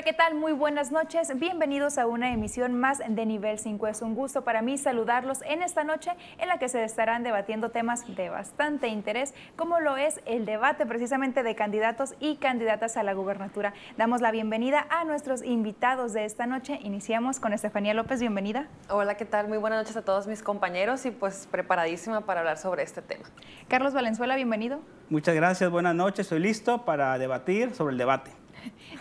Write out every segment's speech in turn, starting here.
Hola, ¿qué tal? Muy buenas noches. Bienvenidos a una emisión más de Nivel 5. Es un gusto para mí saludarlos en esta noche en la que se estarán debatiendo temas de bastante interés, como lo es el debate precisamente de candidatos y candidatas a la gubernatura. Damos la bienvenida a nuestros invitados de esta noche. Iniciamos con Estefanía López. Bienvenida. Hola, ¿qué tal? Muy buenas noches a todos mis compañeros y pues preparadísima para hablar sobre este tema. Carlos Valenzuela, bienvenido. Muchas gracias, buenas noches. Soy listo para debatir sobre el debate.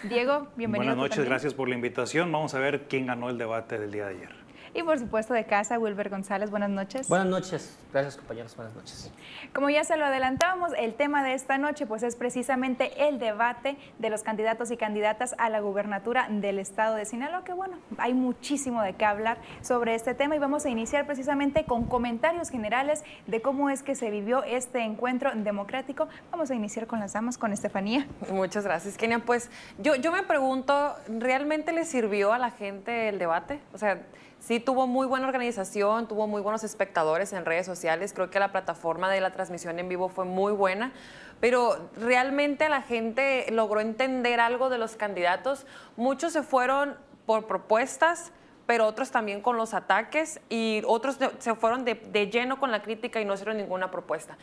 Diego, bienvenido. Buenas noches, gracias por la invitación. Vamos a ver quién ganó el debate del día de ayer. Y por supuesto de casa, Wilber González, buenas noches. Buenas noches, gracias compañeros, buenas noches. Como ya se lo adelantábamos, el tema de esta noche pues es precisamente el debate de los candidatos y candidatas a la gubernatura del estado de Sinaloa, que bueno, hay muchísimo de qué hablar sobre este tema y vamos a iniciar precisamente con comentarios generales de cómo es que se vivió este encuentro democrático. Vamos a iniciar con las damas, con Estefanía. Muchas gracias, Kenia. Pues yo, yo me pregunto, ¿realmente le sirvió a la gente el debate? O sea, Sí, tuvo muy buena organización, tuvo muy buenos espectadores en redes sociales. Creo que la plataforma de la transmisión en vivo fue muy buena, pero realmente la gente logró entender algo de los candidatos. Muchos se fueron por propuestas, pero otros también con los ataques y otros se fueron de, de lleno con la crítica y no hicieron ninguna propuesta.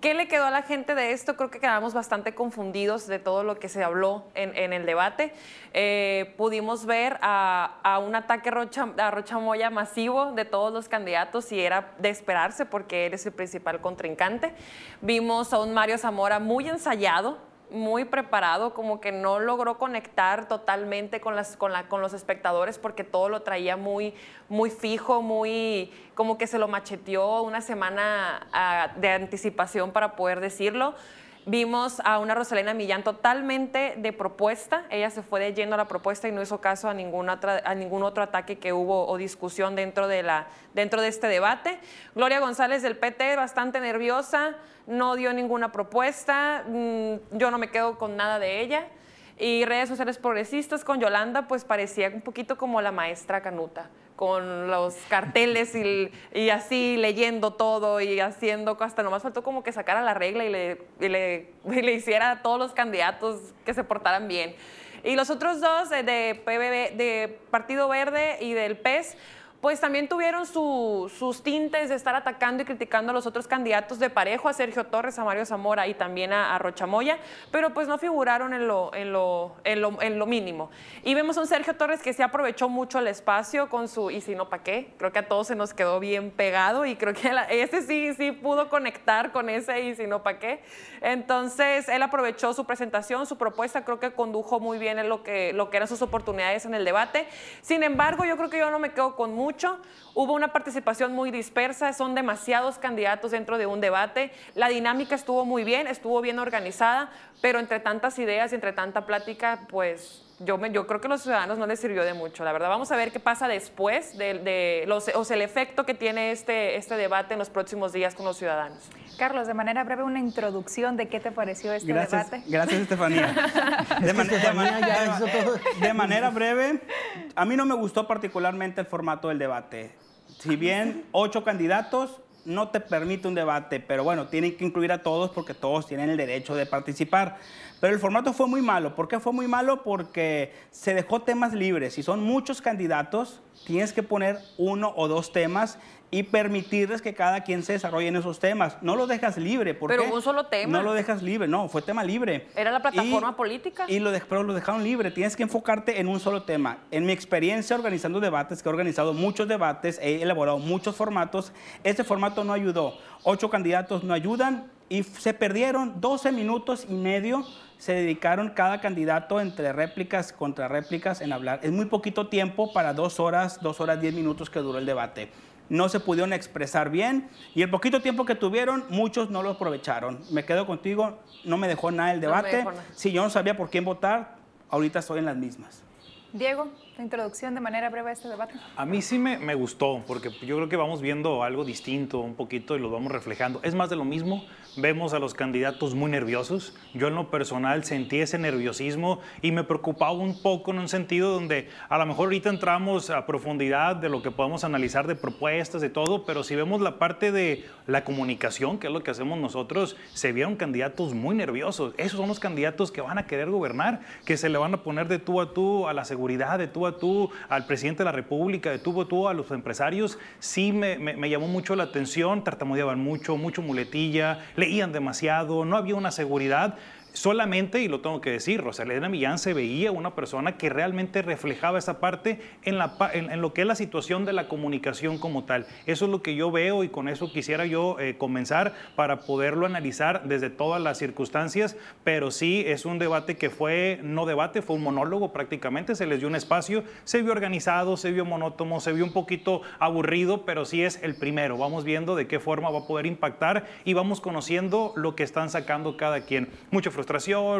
¿Qué le quedó a la gente de esto? Creo que quedamos bastante confundidos de todo lo que se habló en, el debate. Eh, pudimos ver a, un ataque Rocha, a Rocha Moya masivo de todos los candidatos y era de esperarse porque eres el principal contrincante. Vimos a un Mario Zamora muy ensayado, muy preparado, como que no logró conectar totalmente con, las, con, la, con los espectadores porque todo lo traía muy, muy fijo, muy como que se lo macheteó una semana ah, de anticipación para poder decirlo. Vimos a una Rosalena Millán totalmente de propuesta. Ella se fue de la propuesta y no hizo caso a ningún, a ningún otro ataque que hubo o discusión dentro de, la, dentro de este debate. Gloria González del PT, bastante nerviosa, no dio ninguna propuesta. Mm, yo no me quedo con nada de ella. Y redes sociales progresistas con Yolanda, pues parecía un poquito como la maestra Canuta con los carteles y, y, así leyendo todo y haciendo, hasta nomás faltó como que sacara la regla y le, y le, le, hiciera a todos los candidatos que se portaran bien. Y los otros dos de, de Partido Verde y del PES, pues también tuvieron sus tintes de estar atacando y criticando a los otros candidatos de parejo, a Sergio Torres, a Mario Zamora y también a, Rochamoya, pero pues no figuraron en lo, en, lo, en, lo, mínimo. Y vemos a un Sergio Torres que se aprovechó mucho el espacio con su y si no, ¿para qué? Creo que a todos se nos quedó bien pegado y creo que ese sí, sí pudo conectar con ese y si no, ¿para qué? Entonces, él aprovechó su presentación, su propuesta, creo que condujo muy bien en lo que, lo que eran sus oportunidades en el debate. Sin embargo, yo creo que yo no me quedo con mucho. Hubo una participación muy dispersa, son demasiados candidatos dentro de un debate. La dinámica estuvo muy bien, estuvo bien organizada, pero entre tantas ideas y entre tanta plática, pues yo, yo creo que a los ciudadanos no les sirvió de mucho, la verdad. Vamos a ver qué pasa después de, los, o el efecto que tiene este, este debate en los próximos días con los ciudadanos. Carlos, de manera breve, una introducción de qué te pareció este debate. Gracias, Estefanía. De, de manera breve, a mí no me gustó particularmente el formato del debate. Si bien ocho candidatos, no te permite un debate, pero bueno, tienen que incluir a todos porque todos tienen el derecho de participar. Pero el formato fue muy malo. ¿Por qué fue muy malo? Porque se dejó temas libres. Si son muchos candidatos, tienes que poner uno o dos temas y permitirles que cada quien se desarrolle en esos temas. No lo dejas libre. ¿por pero un solo tema. No lo dejas libre, no, fue tema libre. ¿Era la plataforma política? Y lo pero lo dejaron libre. Tienes que enfocarte en un solo tema. En mi experiencia organizando debates, que he organizado muchos debates, he elaborado muchos formatos, este formato no ayudó. Ocho candidatos no ayudan y se perdieron 12 minutos y medio se dedicaron cada candidato entre réplicas contra réplicas en hablar. Es muy poquito tiempo para dos horas, dos horas, diez minutos que duró el debate no se pudieron expresar bien y el poquito tiempo que tuvieron, muchos no lo aprovecharon. Me quedo contigo, no me dejó nada el debate. Si yo no sabía por quién votar, ahorita estoy en las mismas. Diego. Introducción de manera breve a este debate. A mí sí me, me, gustó, porque yo creo que vamos viendo algo distinto un poquito y lo vamos reflejando. Es más de lo mismo, vemos a los candidatos muy nerviosos. Yo en lo personal sentí ese nerviosismo y me preocupaba un poco en un sentido donde a lo mejor ahorita entramos a profundidad de lo que podemos analizar de propuestas, de todo, pero si vemos la parte de la comunicación, que es lo que hacemos nosotros, se vieron candidatos muy nerviosos. Esos son los candidatos que van a querer gobernar, que se le van a poner de tú a tú a la seguridad, de tú a tú al presidente de la República, de tú a tú a los empresarios. Sí me, me llamó mucho la atención, tartamudeaban mucho, mucho muletilla, leían demasiado, no había una seguridad solamente, y lo tengo que decir, Rosalena Millán se veía una persona que realmente reflejaba esa parte en, la, en, en, lo que es la situación de la comunicación como tal. Eso es lo que yo veo y con eso quisiera yo eh, comenzar para poderlo analizar desde todas las circunstancias, pero sí es un debate que fue, no debate, fue un monólogo prácticamente, se les dio un espacio, se vio organizado, se vio monótono, se vio un poquito aburrido, pero sí es el primero. Vamos viendo de qué forma va a poder impactar y vamos conociendo lo que están sacando cada quien. Mucha frustración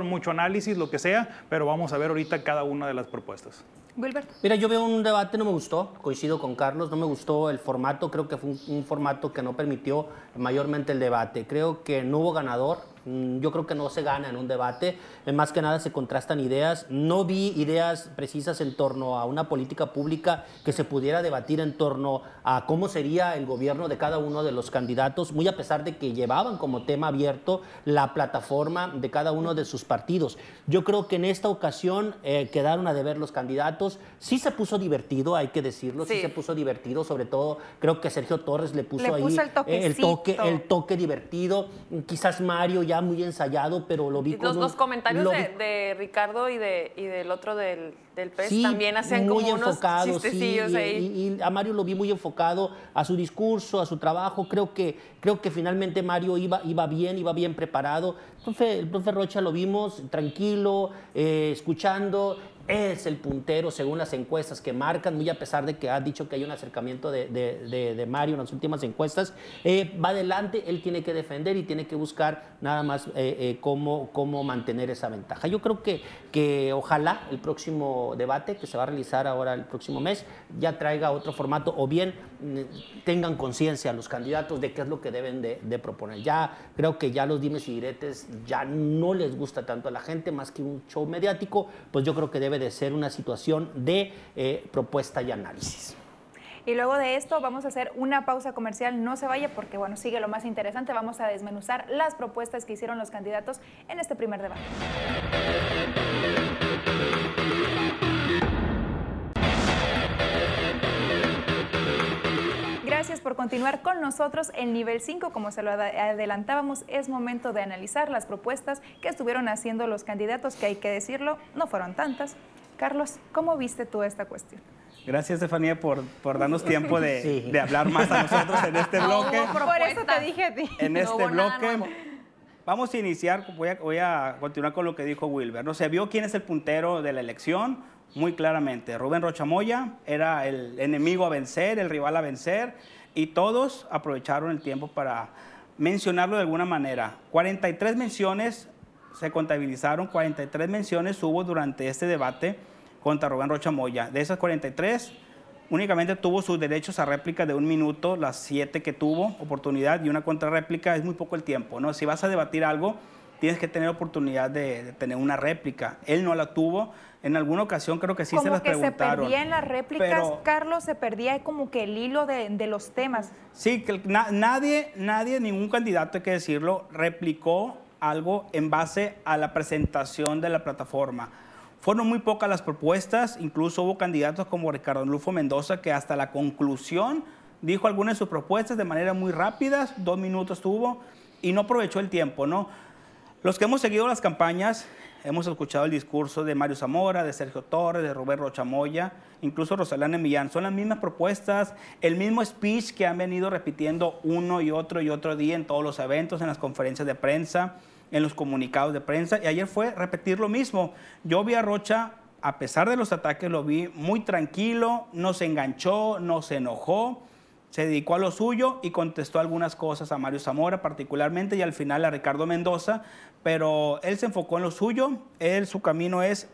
mucho análisis, lo que sea, pero vamos a ver ahorita cada una de las propuestas. Wilbert. Mira, yo veo un debate, no me gustó, coincido con Carlos, no me gustó el formato, creo que fue un, formato que no permitió mayormente el debate. Creo que no hubo ganador, mm, yo creo que no se gana en un debate, más que nada se contrastan ideas, no vi ideas precisas en torno a una política pública que se pudiera debatir en torno a cómo sería el gobierno de cada uno de los candidatos, muy a pesar de que llevaban como tema abierto la plataforma de cada uno de sus partidos. Yo creo que en esta ocasión eh, quedaron a deber los candidatos, sí se puso divertido, hay que decirlo, sí, sí se puso divertido, sobre todo creo que Sergio Torres le puso, le ahí puso el, eh, el, toque, el toque divertido, quizás Mario ya muy ensayado, pero lo vi los, con los un, comentarios lo de, vi, de, Ricardo y, de, y del otro del, del PES sí, también hacían muy como enfocado, unos chistecillos sí, ahí. Y, y, a Mario lo vi muy enfocado a su discurso, a su trabajo. Creo que, creo que finalmente Mario iba, iba bien, iba bien preparado. El profe, el profe Rocha lo vimos tranquilo, eh, escuchando. Es el puntero según las encuestas que marcan, muy a pesar de que ha dicho que hay un acercamiento de, de, de, Mario en las últimas encuestas. Eh, va adelante, él tiene que defender y tiene que buscar nada más eh, eh, cómo, cómo mantener esa ventaja. Yo creo que, que ojalá el próximo debate que se va a realizar ahora el próximo mes ya traiga otro formato o bien tengan conciencia los candidatos de qué es lo que deben de, proponer. Ya creo que ya los dimes y diretes ya no les gusta tanto a la gente más que un show mediático, pues yo creo que debe de ser una situación de eh, propuesta y análisis. Y luego de esto vamos a hacer una pausa comercial. No se vaya porque, bueno, sigue lo más interesante. Vamos a desmenuzar las propuestas que hicieron los candidatos en este primer debate. Gracias por continuar con nosotros en nivel 5. Como se lo adelantábamos, es momento de analizar las propuestas que estuvieron haciendo los candidatos, que hay que decirlo, no fueron tantas. Carlos, ¿cómo viste tú esta cuestión? Gracias, Estefanía, por, por darnos tiempo de, sí. de, hablar más a nosotros en este bloque. No, por eso te dije a ti. En este no bloque. Vamos a iniciar, voy a, voy a, continuar con lo que dijo Wilber. No se vio quién es el puntero de la elección muy claramente. Rubén Rochamoya era el enemigo a vencer, el rival a vencer, y todos aprovecharon el tiempo para mencionarlo de alguna manera. 43 menciones se contabilizaron, 43 menciones hubo durante este debate contra Rubén Rocha Moya. De esas 43, únicamente tuvo sus derechos a réplica de un minuto, las siete que tuvo oportunidad y una contrarréplica es muy poco el tiempo, ¿no? Si vas a debatir algo, tienes que tener oportunidad de, de tener una réplica. Él no la tuvo. En alguna ocasión creo que sí como se las que preguntaron. se perdían las réplicas, pero, Carlos, se perdía como que el hilo de, de los temas. Sí, que na, nadie, nadie, ningún candidato, hay que decirlo, replicó algo en base a la presentación de la plataforma. Fueron muy pocas las propuestas, incluso hubo candidatos como Ricardo Lufo Mendoza que hasta la conclusión dijo algunas de sus propuestas de manera muy rápida, dos minutos tuvo y no aprovechó el tiempo, ¿no? Los que hemos seguido las campañas, hemos escuchado el discurso de Mario Zamora, de Sergio Torres, de Rubén Rochamoya, incluso Rosalana Millán. Son las mismas propuestas, el mismo speech que han venido repitiendo uno y otro y otro día en todos los eventos, en las conferencias de prensa, en los comunicados de prensa. Y ayer fue repetir lo mismo. Yo vi a Rocha, a pesar de los ataques, lo vi muy tranquilo, no se enganchó, no se enojó se dedicó a lo suyo y contestó algunas cosas a Mario Zamora particularmente y al final a Ricardo Mendoza, pero él se enfocó en lo suyo, él su camino es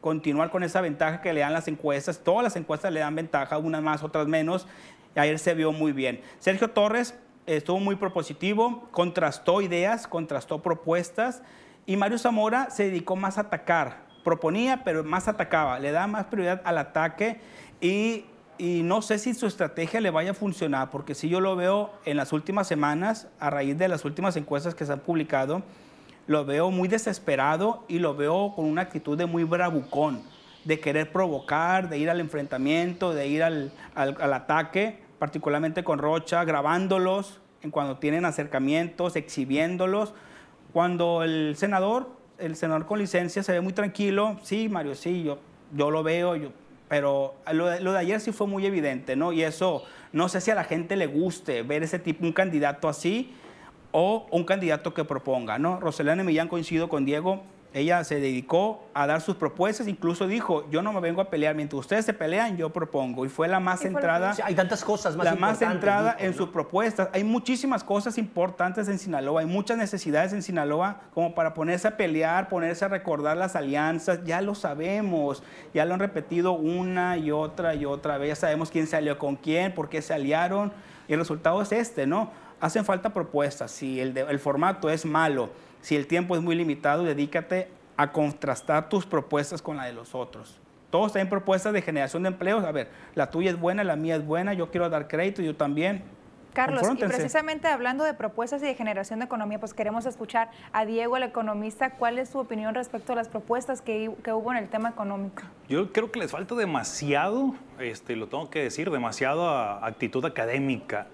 continuar con esa ventaja que le dan las encuestas. Todas las encuestas le dan ventaja, unas más, otras menos. Y ayer se vio muy bien. Sergio Torres estuvo muy propositivo, contrastó ideas, contrastó propuestas. Y Mario Zamora se dedicó más a atacar. Proponía, pero más atacaba. Le da más prioridad al ataque. Y y no sé si su estrategia le vaya a funcionar, porque si yo lo veo en las últimas semanas, a raíz de las últimas encuestas que se han publicado, lo veo muy desesperado y lo veo con una actitud de muy bravucón, de querer provocar, de ir al enfrentamiento, de ir al, al, ataque, particularmente con Rocha, grabándolos en cuando tienen acercamientos, exhibiéndolos. Cuando el senador, el senador con licencia se ve muy tranquilo, sí, Mario, sí, yo, yo lo veo, yo pero lo de, ayer sí fue muy evidente, ¿no? Y eso, no sé si a la gente le guste ver ese tipo, un candidato así o un candidato que proponga, ¿no? Roselena Millán coincido con Diego, ella se dedicó a dar sus propuestas, incluso dijo, yo no me vengo a pelear, mientras ustedes se pelean, yo propongo. Y fue la más centrada. hay tantas cosas más La más centrada en sus propuestas. Hay muchísimas cosas importantes en Sinaloa, hay muchas necesidades en Sinaloa como para ponerse a pelear, ponerse a recordar las alianzas, ya lo sabemos, ya lo han repetido una y otra y otra vez, ya sabemos quién se alió con quién, por qué se aliaron, y el resultado es este, ¿no? Hacen falta propuestas, si el, el formato es malo si el tiempo es muy limitado, dedícate a contrastar tus propuestas con la de los otros. Todos tienen propuestas de generación de empleos. A ver, la tuya es buena, la mía es buena, yo quiero dar crédito, yo también. Carlos, y precisamente hablando de propuestas y de generación de economía, pues queremos escuchar a Diego, el economista, cuál es su opinión respecto a las propuestas que, que hubo en el tema económico. Yo creo que les falta demasiado, este, lo tengo que decir, demasiado actitud académica.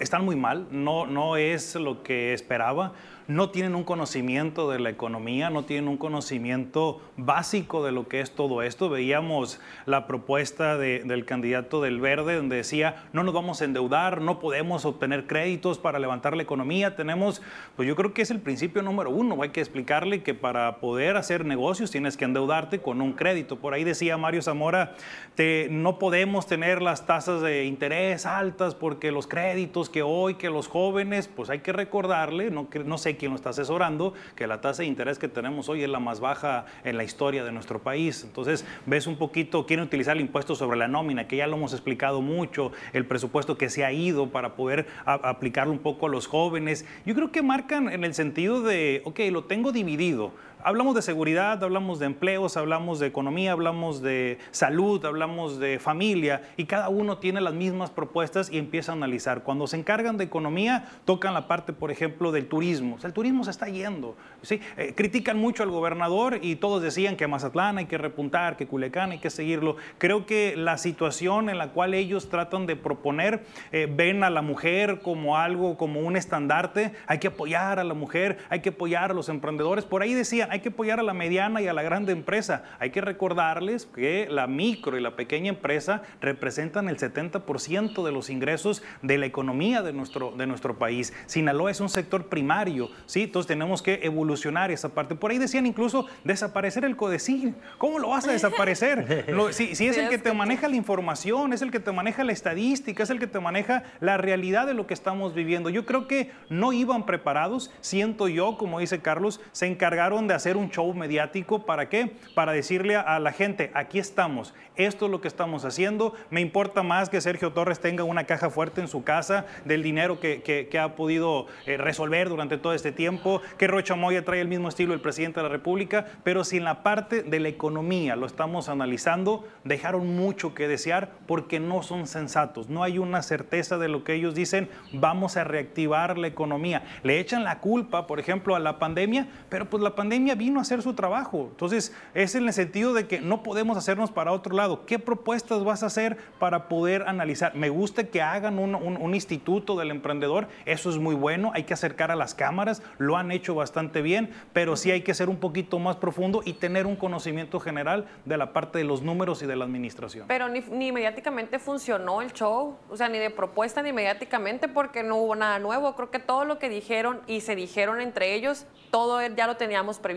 Están muy mal, no, no es lo que esperaba no tienen un conocimiento de la economía, no tienen un conocimiento básico de lo que es todo esto. Veíamos la propuesta del candidato del Verde, donde decía, no nos vamos a endeudar, no podemos obtener créditos para levantar la economía. Tenemos, pues yo creo que es el principio número uno. Hay que explicarle que para poder hacer negocios tienes que endeudarte con un crédito. Por ahí decía Mario Zamora, te, no podemos tener las tasas de interés altas porque los créditos que hoy, que los jóvenes, pues hay que recordarle, no, no sé quien lo está asesorando, que la tasa de interés que tenemos hoy es la más baja en la historia de nuestro país. Entonces, ves un poquito, quieren utilizar el impuesto sobre la nómina, que ya lo hemos explicado mucho, el presupuesto que se ha ido para poder aplicarlo un poco a los jóvenes. Yo creo que marcan en el sentido de, ok, lo tengo dividido hablamos de seguridad, hablamos de empleos, hablamos de economía, hablamos de salud, hablamos de familia y cada uno tiene las mismas propuestas y empieza a analizar. Cuando se encargan de economía, tocan la parte, por ejemplo, del turismo. el turismo se está yendo. ¿sí? Eh, critican mucho al gobernador y todos decían que Mazatlán hay que repuntar, que Culecán hay que seguirlo. Creo que la situación en la cual ellos tratan de proponer, eh, ven a la mujer como algo, como un estandarte, hay que apoyar a la mujer, hay que apoyar a los emprendedores. Por ahí hay que apoyar a la mediana y a la grande empresa. Hay que recordarles que la micro y la pequeña empresa representan el 70% de los ingresos de la economía de nuestro, de nuestro país. Sinaloa es un sector primario, ¿sí? Entonces tenemos que evolucionar esa parte. Por ahí decían incluso desaparecer el CODECIL. ¿Cómo lo vas a desaparecer? si, si, es el que te maneja la información, es el que te maneja la estadística, es el que te maneja la realidad de lo que estamos viviendo. Yo creo que no iban preparados, siento yo, como dice Carlos, se encargaron de hacer un show mediático. ¿Para qué? Para decirle a la gente, aquí estamos, esto es lo que estamos haciendo. Me importa más que Sergio Torres tenga una caja fuerte en su casa del dinero que, ha podido eh, resolver durante todo este tiempo, que Rocha Moya trae el mismo estilo del presidente de la República, pero si en la parte de la economía lo estamos analizando, dejaron mucho que desear porque no son sensatos, no hay una certeza de lo que ellos dicen, vamos a reactivar la economía. Le echan la culpa, por ejemplo, a la pandemia, pero pues la pandemia vino a hacer su trabajo. Entonces, es en el sentido de que no podemos hacernos para otro lado. ¿Qué propuestas vas a hacer para poder analizar? Me gusta que hagan un, instituto del emprendedor, eso es muy bueno, hay que acercar a las cámaras, lo han hecho bastante bien, pero sí hay que ser un poquito más profundo y tener un conocimiento general de la parte de los números y de la administración. Pero ni, ni mediáticamente funcionó el show, o sea, ni de propuesta ni mediáticamente porque no hubo nada nuevo. Creo que todo lo que dijeron y se dijeron entre ellos, todo ya lo teníamos previsto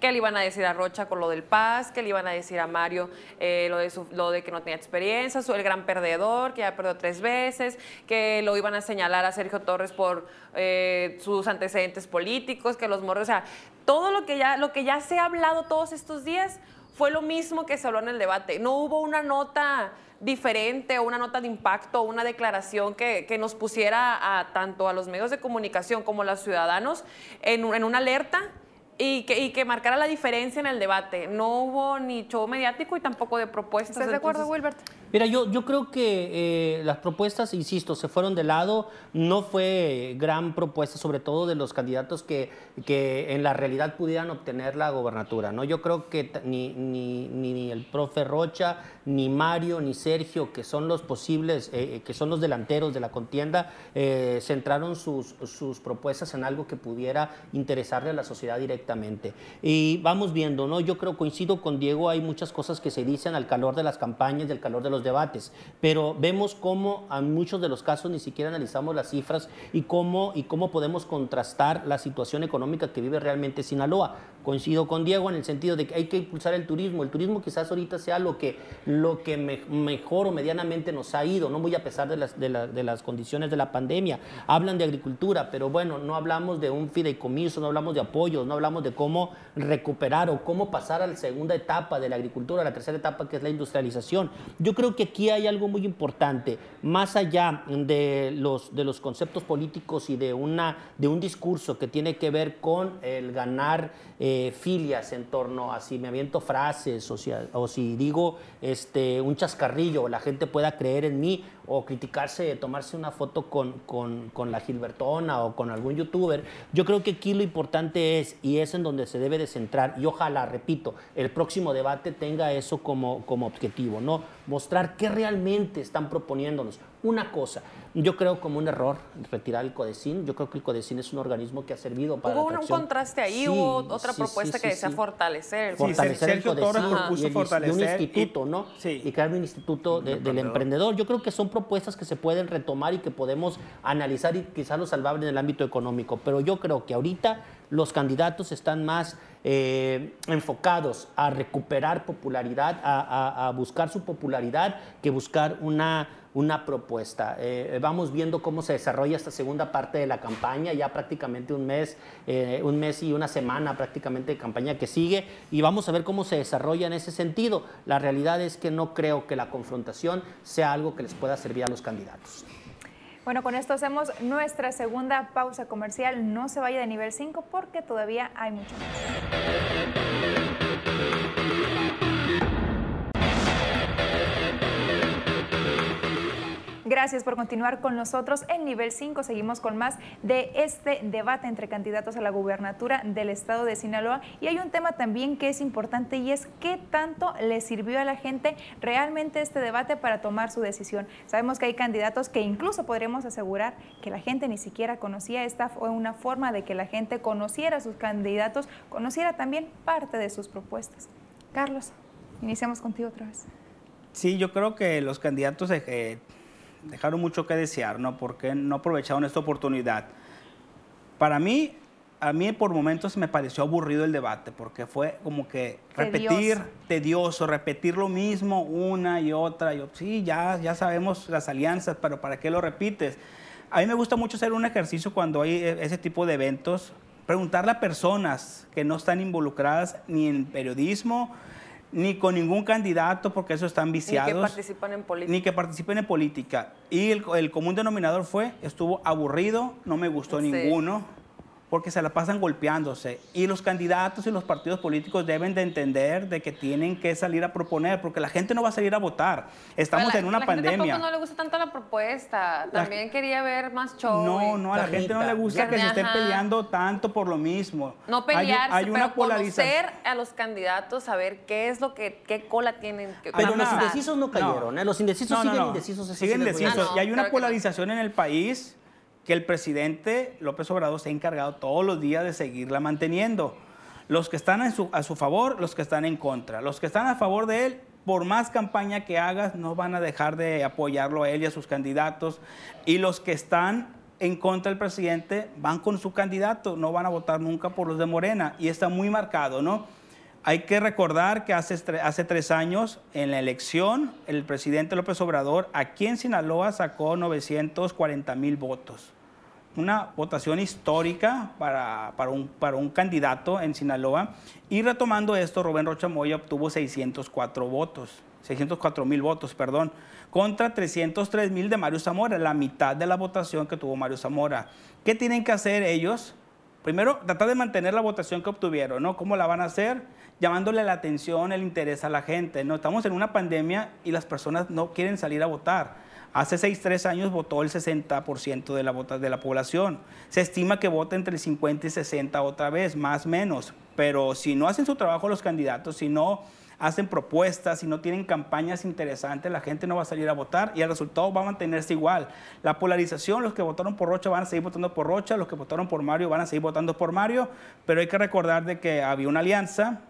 ¿Qué le iban a decir a Rocha con lo del Paz? ¿Qué le iban a decir a Mario eh, lo, de que no tenía experiencia? el gran perdedor, que ya perdió tres veces. Que lo iban a señalar a Sergio Torres por eh, sus antecedentes políticos, que los morros. O sea, todo lo que, ya, lo que ya se ha hablado todos estos días fue lo mismo que se habló en el debate. No hubo una nota diferente o una nota de impacto, una declaración que, nos pusiera a tanto a los medios de comunicación como a los ciudadanos en una alerta y que, y que marcara la diferencia en el debate. No hubo ni show mediático y tampoco de propuestas. ¿Estás de acuerdo, Wilbert? Mira, yo, yo creo que eh, las propuestas, insisto, se fueron de lado. No fue gran propuesta, sobre todo de los candidatos que, que en la realidad pudieran obtener la gobernatura. ¿no? Yo creo que ni, ni, ni el profe Rocha, ni Mario, ni Sergio, que son los posibles, eh, eh, que son los delanteros de la contienda, eh, centraron sus, sus propuestas en algo que pudiera interesarle a la sociedad directamente. Y vamos viendo, ¿no? Yo creo, coincido con Diego, hay muchas cosas que se dicen al calor de las campañas al calor de los debates, pero vemos cómo en muchos de los casos ni siquiera analizamos las cifras y cómo, y cómo podemos contrastar la situación económica que vive realmente Sinaloa. Coincido con Diego en el sentido de que hay que impulsar el turismo. El turismo quizás ahorita sea lo que, lo que me- mejor o medianamente nos ha ido, no muy a pesar de las, de, la- de las condiciones de la pandemia. Hablan de agricultura, pero bueno, no hablamos de un fideicomiso, no hablamos de apoyos, no hablamos de cómo recuperar o cómo pasar a la segunda etapa de la agricultura, a la tercera etapa que es la industrialización. Yo creo que aquí hay algo muy importante, más allá de los, de los conceptos políticos y de, una, de un discurso que tiene que ver con el ganar eh, filias en torno a si me aviento frases o si, o si digo este, un chascarrillo, la gente pueda creer en mí o criticarse, tomarse una foto con, con, la Gilbertona o con algún youtuber. Yo creo que aquí lo importante es, y es en donde se debe de centrar, y ojalá, repito, el próximo debate tenga eso como, como objetivo, ¿no? Mostrar qué realmente están proponiéndonos. Una cosa, yo creo como un error retirar el CODECIN, yo creo que el CODECIN es un organismo que ha servido para Hubo la un, un contraste ahí, Sí, hubo otra sí, propuesta sí, que decía sí. fortalecer. Sí, fortalecer el Torres CODECIN propuso y el- y fortalecer un y- instituto, ¿no? sí. Y crear un instituto de- del emprendedor. Yo creo que son propuestas que se pueden retomar y que podemos analizar y quizás lo salvable en el ámbito económico. Pero yo creo que ahorita los candidatos están más eh, enfocados a recuperar popularidad, a, buscar su popularidad, que buscar una, una propuesta. Eh, vamos viendo cómo se desarrolla esta segunda parte de la campaña, ya prácticamente un mes, eh, un mes y una semana prácticamente de campaña que sigue, y vamos a ver cómo se desarrolla en ese sentido. La realidad es que no creo que la confrontación sea algo que les pueda servir a los candidatos. Bueno, con esto hacemos nuestra segunda pausa comercial. No se vaya de nivel 5 porque todavía hay mucho más. Gracias por continuar con nosotros en nivel 5. Seguimos con más de este debate entre candidatos a la gubernatura del estado de Sinaloa. Y hay un tema también que es importante y es qué tanto le sirvió a la gente realmente este debate para tomar su decisión. Sabemos que hay candidatos que incluso podríamos asegurar que la gente ni siquiera conocía. Esta fue una forma de que la gente conociera a sus candidatos, conociera también parte de sus propuestas. Carlos, iniciamos contigo otra vez. Sí, yo creo que los candidatos eh, dejaron mucho que desear, ¿no? Porque no aprovecharon esta oportunidad. Para mí, a mí por momentos me pareció aburrido el debate, porque fue como que repetir, Tedioso. tedioso, repetir lo mismo una y otra. Yo, sí, ya, ya sabemos las alianzas, pero ¿para qué lo repites? A mí me gusta mucho hacer un ejercicio cuando hay eh, ese tipo de eventos, preguntarle a personas que no están involucradas ni en periodismo, ni con ningún candidato, porque eso están Ni viciados que participan en política. ni que participen en política. Y el, el común denominador fue, estuvo aburrido, no me gustó Sí. ninguno, porque se la pasan golpeándose. Y los candidatos y los partidos políticos deben de entender de que tienen que salir a proponer, porque la gente no va a salir a votar. Estamos la- en una la gente tampoco no le gusta tanto la propuesta. También quería ver más show. No, no, a la gente no le gusta que se estén peleando tanto por lo mismo. No Hay- pelearse, hay, una pero polarización. conocer a los candidatos, saber qué es lo que, qué cola tienen. que- Pero los indecisos no cayeron, ¿eh? Los indecisos No, no, siguen no. indecisos. Siguen indecisos. Ah, no, y hay una claro polarización en el país que el presidente López Obrador se ha encargado todos los días de seguirla manteniendo. Los que están en su- a su favor, los que están en contra. Los que están a favor de él, por más campaña que hagas, no van a dejar de apoyarlo a él y a sus candidatos. Y los que están en contra del presidente van con su candidato, no van a votar nunca por los de Morena. Y está muy marcado, ¿no? Hay que recordar que hace, tres años, en la elección, el presidente López Obrador aquí en Sinaloa sacó 940 mil votos. una votación histórica para, para, un, para un candidato en Sinaloa. Y retomando esto, Rubén Rocha Moya obtuvo 604 votos, 604 mil votos, perdón, contra 303 mil de Mario Zamora, la mitad de la votación que tuvo Mario Zamora. ¿Qué tienen que hacer ellos? Primero, tratar de mantener la votación que obtuvieron, ¿no? ¿Cómo la van a hacer? Llamándole la atención, el interés a la gente, ¿no? Estamos en una pandemia y las personas no quieren salir a votar. Hace 6, 3 años votó el 60% de la, de la población. Se estima que vota entre el 50 y 60 otra vez, más menos. Pero si no hacen su trabajo los candidatos, si no hacen propuestas, si no tienen campañas interesantes, la gente no va a salir a votar y el resultado va a mantenerse igual. La polarización, los que votaron por Rocha van a seguir votando por Rocha, los que votaron por Mario van a seguir votando por Mario, pero hay que recordar de que había una alianza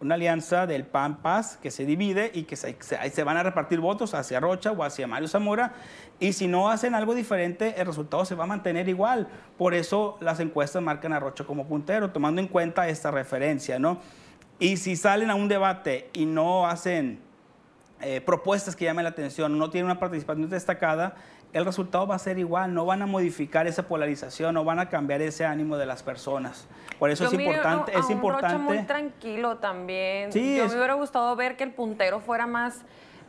una alianza del PAN Paz que se divide y que se, van a repartir votos hacia Rocha o hacia Mario Zamora. Y si no hacen algo diferente, el resultado se va a mantener igual. Por eso las encuestas marcan a Rocha como puntero, tomando en cuenta esta referencia, ¿no? Y si salen a un debate y no hacen eh, propuestas que llamen la atención, no tienen una participación destacada, el resultado va a ser igual, no van a modificar esa polarización, no van a cambiar ese ánimo de las personas. Por eso es importante, a es importante. muy tranquilo también. Sí, Yo es- me hubiera gustado ver que el puntero fuera más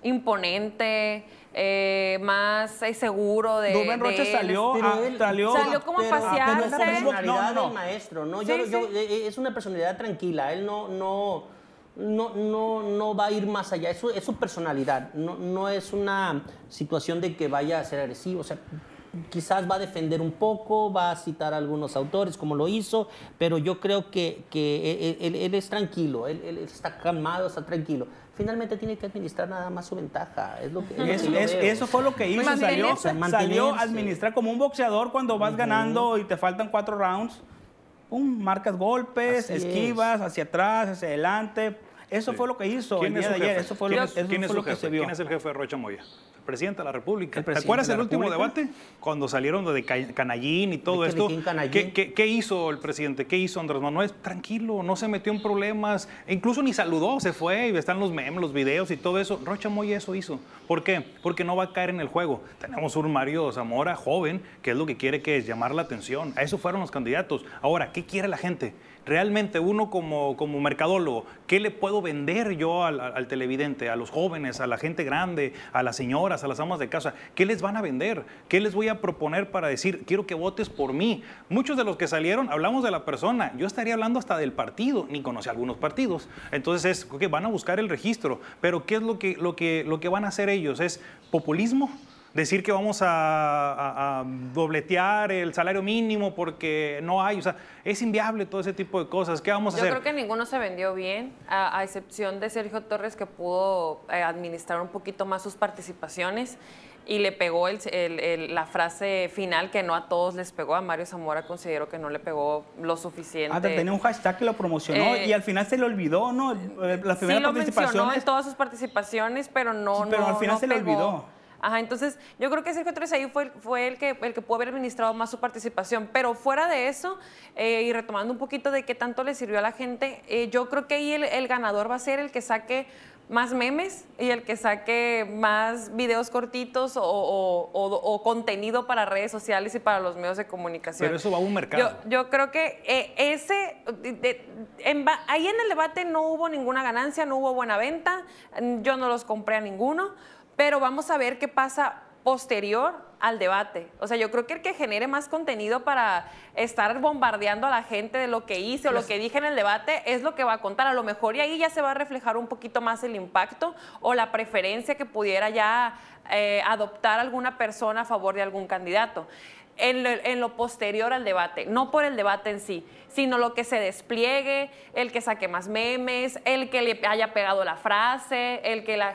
imponente, eh, más eh, seguro de. Rubén de Rocha él. salió, Pero a- él- salió, Salió como a Pero- pasearse. pero es la personalidad No, no, no. del maestro, ¿no? Sí, Yo- yo- sí. eh, es una personalidad tranquila, él no, no, no, no, no va a ir más allá, es su, es su personalidad, no, no es una situación de que vaya a ser agresivo, o sea, quizás va a defender un poco, va a citar a algunos autores como lo hizo, pero yo creo que, que él, él- él es tranquilo, él, él está calmado, está tranquilo. Finalmente tiene que administrar nada más su ventaja, es lo que, es lo Es- que yo es- veo. eso fue lo que hizo, salió, Mantenerse. salió a administrar como un boxeador cuando vas ganando y te faltan cuatro rounds. Pum, marcas golpes, Así es. esquivas, hacia atrás, hacia adelante. Eso fue lo que hizo el ¿Quién es día de ayer. Eso fue ¿Quién lo, es- eso quién es fue su lo que se vio. ¿Quién es el jefe de Rocha Moya? Presidente de la República. ¿Te acuerdas el último República? debate? Cuando salieron de Ca- Canallín y todo ¿De qué- de esto. ¿Qué, qué, qué hizo el presidente? ¿Qué hizo Andrés Manuel? Tranquilo, no se metió en problemas. E incluso ni saludó, se fue y están los memes, los videos y todo eso. Rocha Moya eso hizo. ¿Por qué? Porque no va a caer en el juego. Tenemos un Mario Zamora joven, que es lo que quiere que es llamar la atención. A eso fueron los candidatos. Ahora, ¿qué quiere la gente? Realmente uno como, como mercadólogo, ¿qué le puedo vender yo al, televidente, a los jóvenes, a la gente grande, a las señoras, a las amas de casa? ¿Qué les van a vender? ¿Qué les voy a proponer para decir, quiero que votes por mí? Muchos de los que salieron, hablamos de la persona, yo estaría hablando hasta del partido, ni conocí algunos partidos. Entonces es que van a buscar el registro, pero ¿qué es lo que, lo que, lo que van a hacer ellos? ¿Es populismo? Decir que vamos a, a- a dobletear el salario mínimo porque no hay, o sea, es inviable todo ese tipo de cosas. ¿Qué vamos a Yo hacer? creo que ninguno se vendió bien, a, a excepción de Sergio Torres, que pudo eh, administrar un poquito más sus participaciones y le pegó el- el- el- la frase final que no a todos les pegó. A Mario Zamora considero que no le pegó lo suficiente. Ah, tenía un hashtag que lo promocionó Eh, y al final se le olvidó, ¿no? Eh, Las sí lo mencionó en todas sus participaciones, pero no, Sí, pero no- al final no se le pegó. olvidó. Ajá, entonces yo creo que Sergio Torres ahí fue, fue el, que, el que pudo haber administrado más su participación, pero fuera de eso, eh, y retomando un poquito de qué tanto le sirvió a la gente, eh, yo creo que ahí el, el ganador va a ser el que saque más memes y el que saque más videos cortitos o, o- o- o contenido para redes sociales y para los medios de comunicación. Pero eso va a un mercado. Yo, yo creo que eh, ese, de- de- en ahí en el debate no hubo ninguna ganancia, no hubo buena venta, yo no los compré a ninguno, pero vamos a ver qué pasa posterior al debate. O sea, yo creo que el que genere más contenido para estar bombardeando a la gente de lo que hice o lo que dije en el debate es lo que va a contar. A lo mejor y ahí ya se va a reflejar un poquito más el impacto o la preferencia que pudiera ya eh, adoptar alguna persona a favor de algún candidato en lo, en lo posterior al debate, no por el debate en sí, sino lo que se despliegue, el que saque más memes, el que le haya pegado la frase, el que la,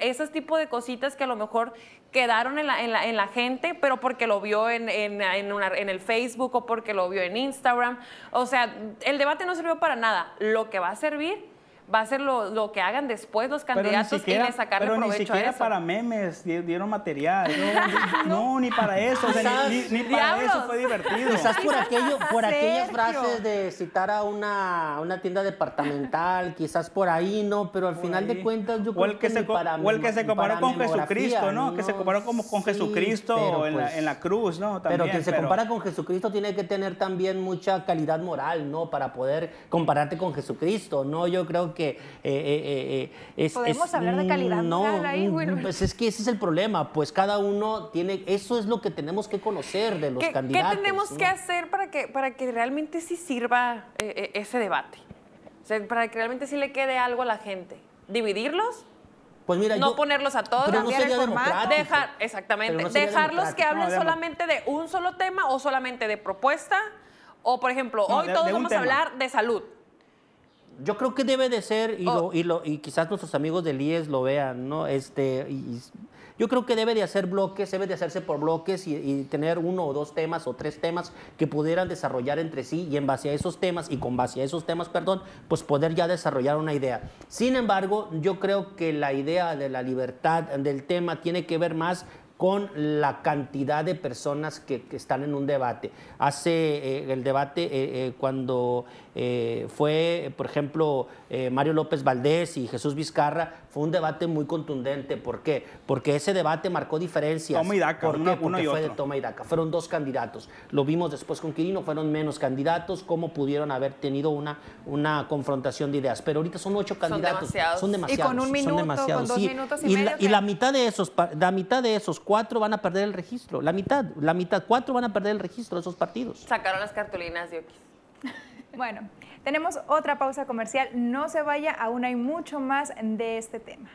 esos tipos de cositas que a lo mejor quedaron en la, en la, en la gente, pero porque lo vio en el Facebook o porque lo vio en Instagram. O sea, el debate no sirvió para nada. Lo que va a servir va a ser lo, lo que hagan después los Pero candidatos siquiera, y sacarle pero ni provecho a siquiera eso. para memes di- dieron material. No, ni para eso. o sea, ni, para Diablos. eso fue divertido. Quizás por, aquello, por aquellas frases de citar a una, una tienda departamental, quizás por ahí, ¿no? Pero al final de cuentas yo o creo el que, se, para o el que se comparó con Jesucristo, ¿no? Que se comparó como con Sí, Jesucristo pero en, la, pues- en la cruz, ¿no? También, pero quien se compara con Jesucristo tiene que tener también mucha calidad moral, ¿no? Para poder compararte con Jesucristo, ¿no? Yo creo que eh, eh, eh, es... ¿Podemos es- hablar de calidad no, moral ahí, Wilmer? Pues es que ese es el problema, pues cada uno tiene... Eso es lo que tenemos que conocer de los ¿Qué, qué candidatos. tenemos ¿no? que hacer para que, para que realmente sí sirva ese debate? O sea, para que realmente sí le quede algo a la gente. ¿Dividirlos? Pues mira, no yo- ponerlos a todos. pero no cambiar el sería. Dejar, exactamente. Pero no sería Dejarlos que hablen No, solamente de un solo tema o solamente de propuesta. O, por ejemplo, hoy de- todos de vamos a hablar de salud. Yo creo que debe de ser, y, Oh. lo- y, lo- y quizás nuestros amigos del IES lo vean, ¿no? Este, y- y yo creo que debe de hacer bloques, debe de hacerse por bloques y, y tener uno o dos temas o tres temas que pudieran desarrollar entre sí y en base a esos temas y con base a esos temas, perdón, pues poder ya desarrollar una idea. Sin embargo, yo creo que la idea de la libertad del tema tiene que ver más con la cantidad de personas que, que están en un debate. Hace eh, el debate eh, eh, cuando eh, fue, por ejemplo, eh, Mario López Valdés y Jesús Vizcarra, fue un debate muy contundente. ¿Por qué? Porque ese debate marcó diferencias. Toma y daca, ¿Por qué? Porque uno y fue de toma y daca. Fueron dos candidatos. Lo vimos después con Quirino, fueron menos candidatos. ¿Cómo pudieron haber tenido una, una confrontación de ideas? Pero ahorita son ocho candidatos. demasiados. Son Y demasiados. con un son minuto, con demasiados, dos sí. minutos y y, medio, la, y la mitad de esos, la mitad de esos cuatro van a perder el registro. La mitad, la mitad, cuatro van a perder el registro de esos partidos. Sacaron las cartulinas de Oquis. Bueno, tenemos otra pausa comercial. No se vaya, aún hay mucho más de este tema.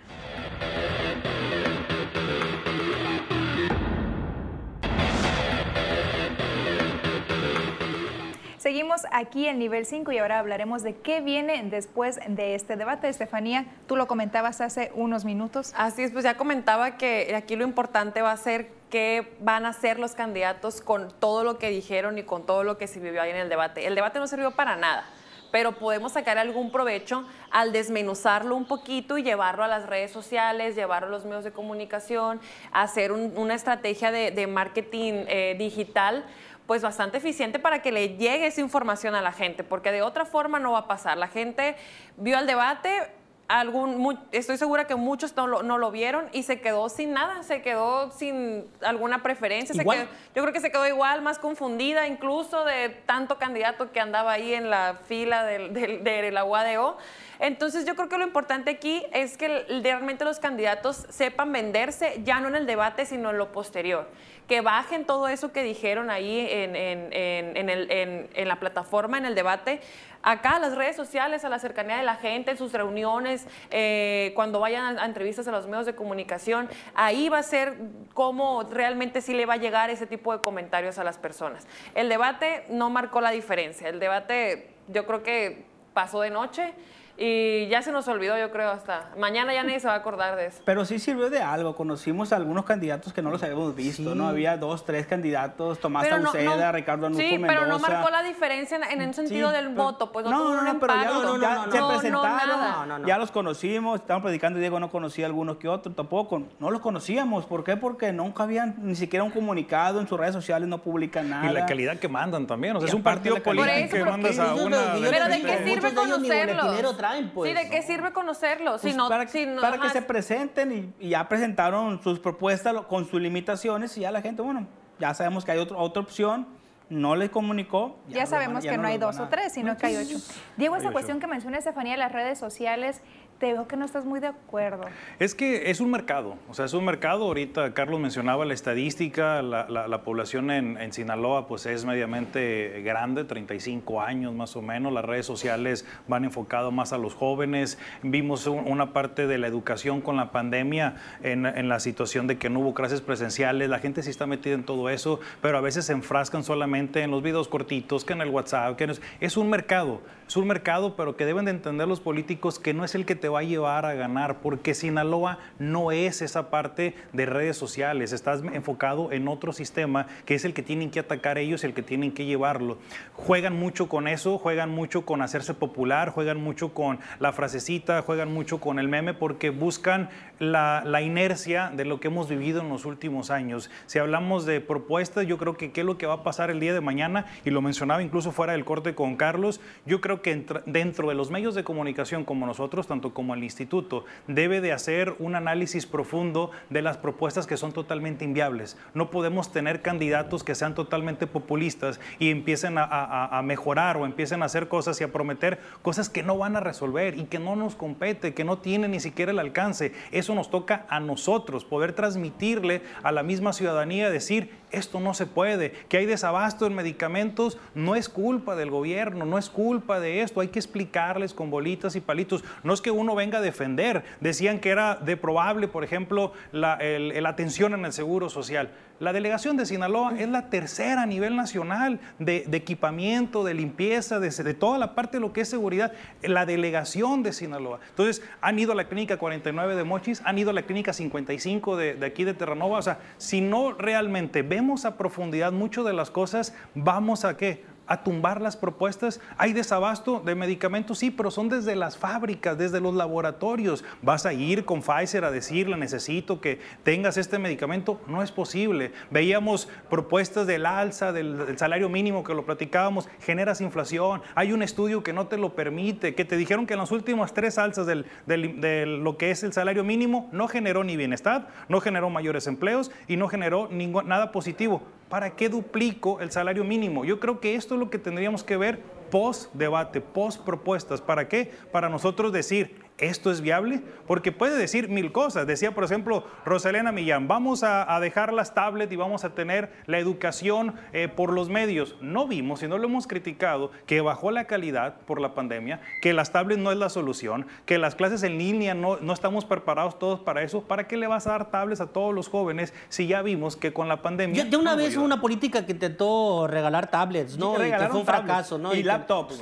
Seguimos aquí en nivel 5 y ahora hablaremos de qué viene después de este debate. Estefanía, tú lo comentabas hace unos minutos. Así es, pues ya comentaba que aquí lo importante va a ser qué van a hacer los candidatos con todo lo que dijeron y con todo lo que se vivió ahí en el debate. El debate no sirvió para nada, pero podemos sacar algún provecho al desmenuzarlo un poquito y llevarlo a las redes sociales, llevarlo a los medios de comunicación, hacer un- una estrategia de, marketing eh, digital pues bastante eficiente para que le llegue esa información a la gente, porque de otra forma no va a pasar. La gente vio el debate, algún, mu- estoy segura que muchos no lo, no lo vieron y se quedó sin nada, se quedó sin alguna preferencia. se quedó- yo creo que se quedó igual, más confundida incluso de tanto candidato que andaba ahí en la fila del, del- de la UADO. Entonces yo creo que lo importante aquí es que realmente los candidatos sepan venderse, ya no en el debate, sino en lo posterior. Que bajen todo eso que dijeron ahí en, en- en- el- en la plataforma, en el debate, acá a las redes sociales, a la cercanía de la gente, en sus reuniones, eh, cuando vayan a, a entrevistas a los medios de comunicación, ahí va a ser cómo realmente sí le va a llegar ese tipo de comentarios a las personas. El debate no marcó la diferencia, el debate yo creo que pasó de noche y ya se nos olvidó, yo creo, hasta mañana ya nadie se va a acordar de eso. Pero sí sirvió de algo. Conocimos a algunos candidatos que no los habíamos visto, ¿no? Había dos, tres candidatos, Tomás Pero no- Sauceda, no- Ricardo Anufo Sí, Mendoza. pero no marcó la diferencia en, en el sentido Sí, del pero- voto, pues no, no, tuvo no, un no, pero ya, impacto. ya no, no, se No, no, presentaron, nada. No, no, no. ya los conocimos, estaban predicando, Diego no conocía algunos que otros, tampoco, no los conocíamos, ¿por qué? Porque nunca habían ni siquiera un comunicado en sus redes sociales, no publican nada. Y la calidad que mandan también. O sea, Y es un partido político que mandas a una... Pero ¿de qué sirve conocerlos? Traen, pues. Sí, ¿de qué sirve conocerlos? Pues si no, para si no- para que se presenten y, y ya presentaron sus propuestas con sus limitaciones y ya la gente, bueno, ya sabemos que hay otro- otra opción, no les comunicó. Ya, no sabemos van- ya que no, hay los dos o tres, sino que hay ocho. Diego, esa cuestión que menciona Estefanía de las redes sociales, te veo que no estás muy de acuerdo. Es que es un mercado, o sea, es un mercado. Ahorita Carlos mencionaba la estadística, la, la- la población en, en Sinaloa pues es mediamente grande, 35 años más o menos. Las redes sociales van enfocadas más a los jóvenes. Vimos un- una parte de la educación con la pandemia en, en la situación de que no hubo clases presenciales. La gente sí está metida en todo eso, pero a veces se enfrascan solamente en los videos cortitos, que en el WhatsApp. Que es, es un mercado, es un mercado, pero que deben de entender los políticos que no es el que te va a llevar a ganar, porque Sinaloa no es esa parte de redes sociales, estás enfocado en otro sistema que es el que tienen que atacar ellos, el que tienen que llevarlo. Juegan mucho con eso, juegan mucho con hacerse popular, juegan mucho con la frasecita, juegan mucho con el meme, porque buscan la, la inercia de lo que hemos vivido en los últimos años. Si hablamos de propuestas, yo creo que qué es lo que va a pasar el día de mañana, y lo mencionaba incluso fuera del corte con Carlos, yo creo que dentro de los medios de comunicación como nosotros, tanto como el instituto, debe de hacer un análisis profundo de las propuestas que son totalmente inviables. No podemos tener candidatos que sean totalmente populistas y empiecen a, mejorar o empiecen a hacer cosas y a prometer cosas que no van a resolver y que no nos compete, que no tienen ni siquiera el alcance. Eso nos toca a nosotros, poder transmitirle a la misma ciudadanía, decir, esto no se puede, que hay desabasto en medicamentos, no es culpa del gobierno, no es culpa de esto, hay que explicarles con bolitas y palitos. No es que uno venga a defender, decían que era de probable, por ejemplo, la, atención en el seguro social. La delegación de Sinaloa es la tercera a nivel nacional de, equipamiento, de limpieza, de, de, toda la parte de lo que es seguridad. La delegación de Sinaloa. Entonces, han ido a la clínica 49 de Mochis, han ido a la clínica 55 de, de aquí de Terranova. O sea, si no realmente vemos a profundidad mucho de las cosas, vamos a qué? A tumbar las propuestas. Hay desabasto de medicamentos, sí, pero son desde las fábricas, desde los laboratorios. Vas a ir con Pfizer a decirle, necesito que tengas este medicamento. No es posible. Veíamos propuestas del alza del, salario mínimo que lo platicábamos, generas inflación. Hay un estudio que no te lo permite, que te dijeron que en las últimas tres alzas de lo que es el salario mínimo no generó ni bienestar, no generó mayores empleos y no generó nada positivo. ¿Para qué duplico el salario mínimo? Yo creo que esto es lo que tendríamos que ver post debate, post propuestas. ¿Para qué? Para nosotros decir, ¿esto es viable? Porque puede decir mil cosas. Decía, por ejemplo, Rosalena Millán, vamos a, dejar las tablets y vamos a tener la educación eh, por los medios. No vimos, y no lo hemos criticado, que bajó la calidad por la pandemia, que las tablets no es la solución, que las clases en línea no, no estamos preparados todos para eso. ¿Para qué le vas a dar tablets a todos los jóvenes si ya vimos que con la pandemia... De una vez una política que intentó regalar tablets, ¿no? Y, que fue un fracaso, ¿no? Y,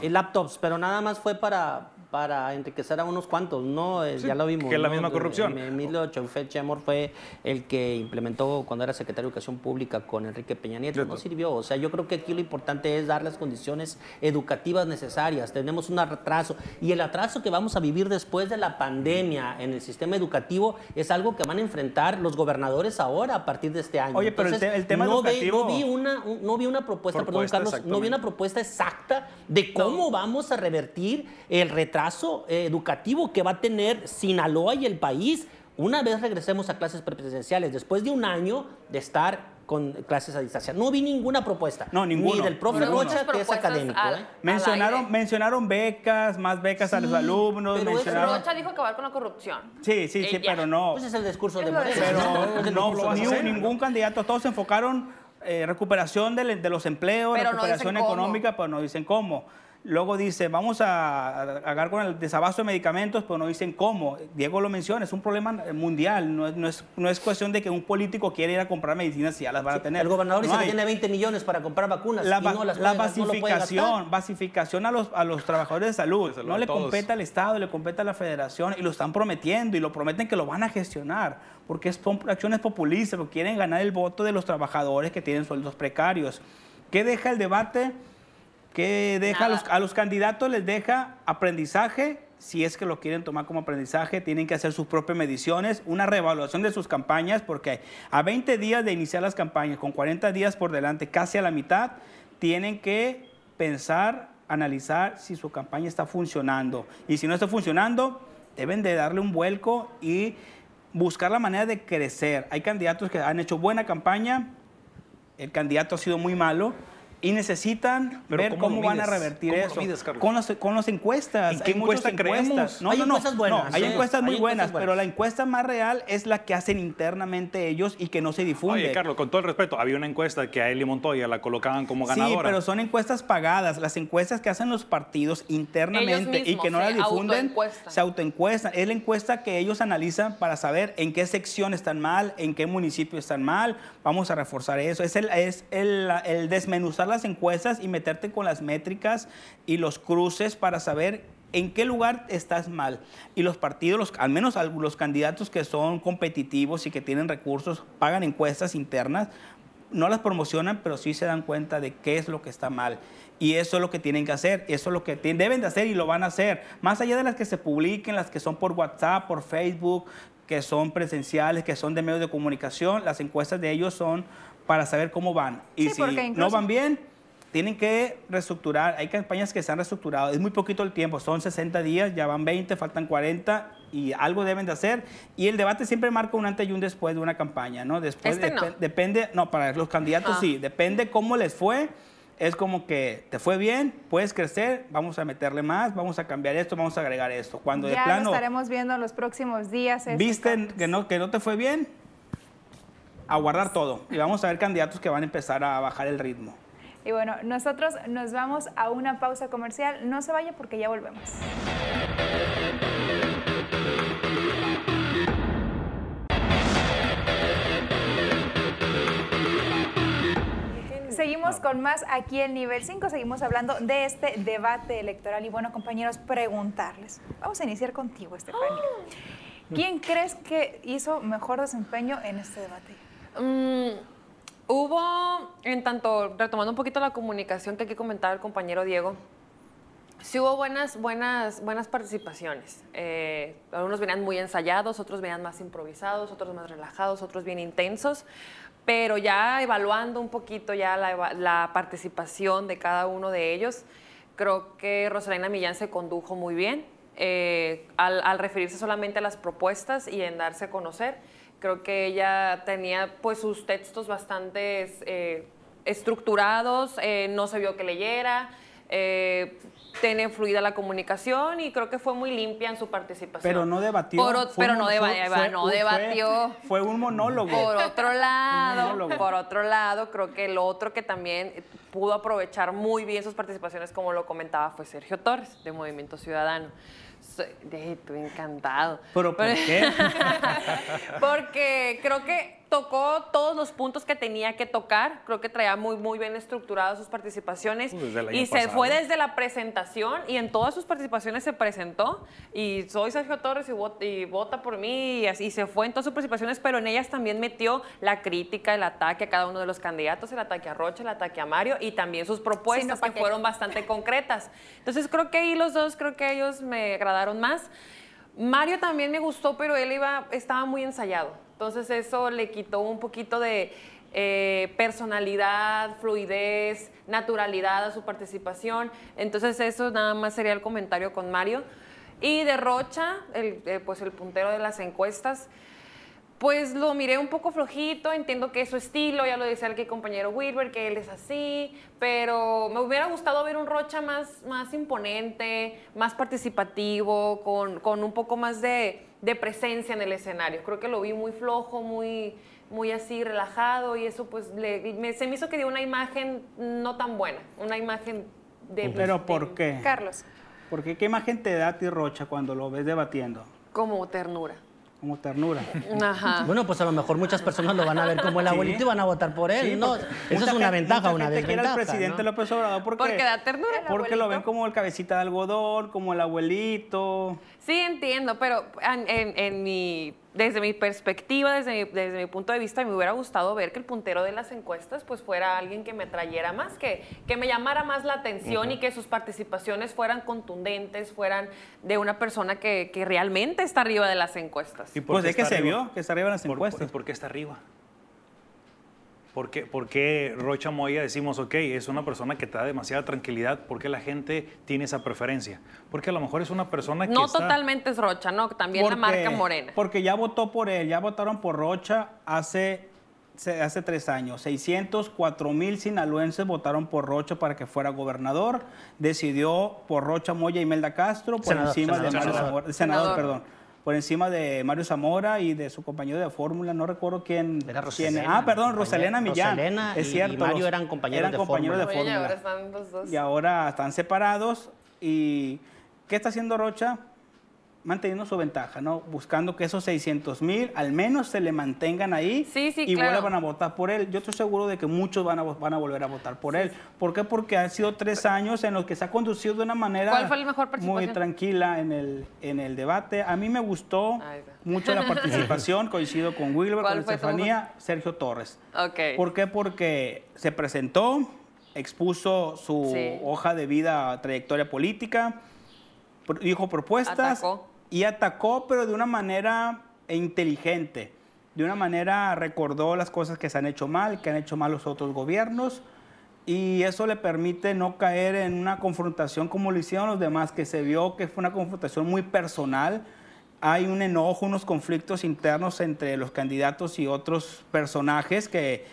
Y laptops, pero nada más fue para para enriquecer a unos cuantos, ¿no? Eh, ya lo vimos. Que es la misma corrupción. Emilio Chauffet Chemor fue el que implementó cuando era secretario de Educación Pública con Enrique Peña Nieto. No sirvió. O sea, yo creo que aquí lo importante es dar las condiciones educativas necesarias. Tenemos un atraso. Y el atraso que vamos a vivir después de la pandemia en el sistema educativo es algo que van a enfrentar los gobernadores ahora a partir de este año. Oye, pero el, tema educativo... no, vi una, no vi una propuesta, perdón, Carlos, no vi una propuesta exacta de cómo vamos a revertir el retraso retraso eh, educativo que va a tener Sinaloa y el país una vez regresemos a clases presenciales, después de un año de estar con clases a distancia. No vi ninguna propuesta. No, ninguna. Ni del profe Rocha, que es académico. ¿eh? mencionaron, mencionaron becas, más becas a los alumnos. Pero mencionaron... Rocha dijo acabar con la corrupción. Sí, sí, sí, pero no. Pues es el discurso de Moreno. Pero no, ni ningún candidato, todos se enfocaron eh, recuperación de, de, los empleos, recuperación económica, pero no dicen cómo. Luego dice, vamos a agarrar con el desabasto de medicamentos, pero no dicen cómo. Diego lo menciona, es un problema mundial, no es, no es, cuestión de que un político quiera ir a comprar medicinas y ya las va a tener. El gobernador dice que tiene 20 millones para comprar vacunas la, y no las La basificación, basificación a los, a los trabajadores de salud. No le compete al Estado, le compete a la Federación y lo están prometiendo y lo prometen que lo van a gestionar porque son acciones populistas, porque quieren ganar el voto de los trabajadores que tienen sueldos precarios. ¿Qué deja el debate? ¿Qué deja a los, a los, candidatos? Les deja aprendizaje, si es que lo quieren tomar como aprendizaje, tienen que hacer sus propias mediciones, una reevaluación de sus campañas, porque a 20 días de iniciar las campañas, con 40 días por delante, casi a la mitad, tienen que pensar, analizar si su campaña está funcionando. Y si no está funcionando, deben de darle un vuelco y buscar la manera de crecer. Hay candidatos que han hecho buena campaña, el candidato ha sido muy malo, y necesitan ver cómo, van a revertir eso. con, los, con las encuestas. ¿Y qué encuesta creemos? No, hay encuestas buenas. hay encuestas muy buenas, pero la encuesta más real es la que hacen internamente ellos y que no se difunde. Oye, Carlos, con todo el respeto, había una encuesta que a Eli Montoya la colocaban como ganadora. Sí, pero son encuestas pagadas. Las encuestas que hacen los partidos internamente y que no las difunden, se autoencuestan. Es la encuesta que ellos analizan para saber en qué sección están mal, en qué municipio están mal. Vamos a reforzar eso. Es el, es el, el desmenuzar las encuestas y meterte con las métricas y los cruces para saber ¿En qué lugar estás mal? Y los partidos, los, al menos los candidatos que son competitivos y que tienen recursos, pagan encuestas internas, no las promocionan, pero sí se dan cuenta de qué es lo que está mal. Y eso es lo que tienen que hacer, eso es lo que deben de hacer y lo van a hacer. Más allá de las que se publiquen, las que son por WhatsApp, por Facebook, que son presenciales, que son de medios de comunicación, las encuestas de ellos son para saber cómo van. Y si no van bien, tienen que reestructurar. Hay campañas que se han reestructurado. Es muy poquito el tiempo, son 60 días, ya van 20, faltan 40 y algo deben de hacer. Y el debate siempre marca un antes y un después de una campaña, ¿no? Después este no. depende, no, para los candidatos sí, depende cómo les fue. Es como que te fue bien, puedes crecer, vamos a meterle más, vamos a cambiar esto, vamos a agregar esto. Cuando ya de plano lo estaremos viendo en los próximos días. Viste que no, que no te fue bien, a guardar todo. Y vamos a ver candidatos que van a empezar a bajar el ritmo. Y bueno, nosotros nos vamos a una pausa comercial. No se vaya porque ya volvemos. Seguimos con más aquí en nivel 5, seguimos hablando de este debate electoral y bueno compañeros, preguntarles. Vamos a iniciar contigo, Estefanía. ¿Quién crees que hizo mejor desempeño en este debate? Mm, hubo, en tanto, retomando un poquito la comunicación que aquí comentaba el compañero Diego, sí hubo buenas, buenas, buenas participaciones. Eh, algunos venían muy ensayados, otros venían más improvisados, otros más relajados, otros bien intensos pero ya evaluando un poquito ya la, participación de cada uno de ellos, creo que Rosalina Millán se condujo muy bien eh, al, referirse solamente a las propuestas y en darse a conocer. Creo que ella tenía pues sus textos bastante eh, estructurados, eh, no se vio que leyera, tiene fluida la comunicación y creo que fue muy limpia en su participación. Pero no debatió. pero no, no debatió. Fue, un monólogo. Por otro lado, por otro lado, creo que el otro que también pudo aprovechar muy bien sus participaciones, como lo comentaba, fue Sergio Torres, de Movimiento Ciudadano. Estoy encantado. ¿Pero por qué? Porque creo que tocó todos los puntos que tenía que tocar. Creo que traía muy, muy bien estructuradas sus participaciones. Pues y se fue desde la presentación y en todas sus participaciones se presentó. Y soy Sergio Torres y vota, por mí. Y, así, se fue en todas sus participaciones, pero en ellas también metió la crítica, el ataque a cada uno de los candidatos, el ataque a Rocha, el ataque a Mario y también sus propuestas que fueron bastante concretas. Entonces creo que ahí los dos, creo que ellos me agradaron más. Mario también me gustó, pero él iba, estaba muy ensayado. Entonces eso le quitó un poquito de eh, personalidad, fluidez, naturalidad a su participación. Entonces eso nada más sería el comentario con Mario. Y de Rocha, eh, pues el puntero de las encuestas, pues lo miré un poco flojito, entiendo que es su estilo, ya lo decía el compañero Wilber, que él es así, pero me hubiera gustado ver un Rocha más, más imponente, más participativo, con, con un poco más de, de, presencia en el escenario. Creo que lo vi muy flojo, muy, muy así relajado y eso pues me, se me hizo que dio una imagen no tan buena, una imagen de... ¿Pero por qué? Carlos. Porque qué imagen te da a ti Rocha cuando lo ves debatiendo? Como ternura como ternura. Ajá. Bueno, pues a lo mejor muchas personas lo van a ver como el abuelito y van a votar por él. no, eso es una ventaja, una desventaja. el presidente López Obrador porque, porque da ternura. Porque lo ven como el cabecita de algodón, como el abuelito. Sí, entiendo, pero en, mi, desde mi perspectiva, desde mi, desde mi punto de vista, me hubiera gustado ver que el puntero de las encuestas pues fuera alguien que me trayera más, que, que me llamara más la atención y que sus participaciones fueran contundentes, fueran de una persona que, que realmente está arriba de las encuestas. ¿Y pues es que se vio que está arriba de las encuestas. ¿Por, por qué está arriba? ¿Por qué, Rocha Moya decimos, ok, es una persona que te da demasiada tranquilidad? ¿Por qué la gente tiene esa preferencia? Porque a lo mejor es una persona que. No totalmente es Rocha, no, también la marca Morena. Porque ya votó por él, ya votaron por Rocha hace, hace tres años. 604 mil sinaloenses votaron por Rocha para que fuera gobernador. Decidió por Rocha Moya y Melda Castro por encima de Mario senador, perdón por encima de Mario Zamora y de su compañero de fórmula, no recuerdo quién. Era Ah, perdón, Rosalena Millán. Rosalena es cierto. Y Mario eran compañeros, eran compañeros de fórmula. Y ahora están los dos. Y ahora están separados. ¿Y qué está haciendo Rocha? Manteniendo su ventaja, ¿no? Buscando que esos 600 mil al menos se le mantengan ahí Sí, sí, y claro. vuelvan a votar por él. Yo estoy seguro de que muchos van a, vo- van a volver a votar por él. ¿Por qué? Porque han sido tres años en los que se ha conducido de una manera ¿Cuál fue la mejor muy tranquila en el, en el debate. A mí me gustó mucho la participación, coincido con Wilber, ¿Cuál con Estefanía, Sergio Torres. ¿Por qué? Porque se presentó, expuso su hoja de vida, trayectoria política, dijo propuestas Atacó. Y atacó, pero de una manera inteligente. De una manera recordó las cosas que se han hecho mal, que han hecho mal los otros gobiernos, y eso le permite no caer en una confrontación como lo hicieron los demás, que se vio que fue una confrontación muy personal. Hay un enojo, unos conflictos internos entre los candidatos y otros personajes que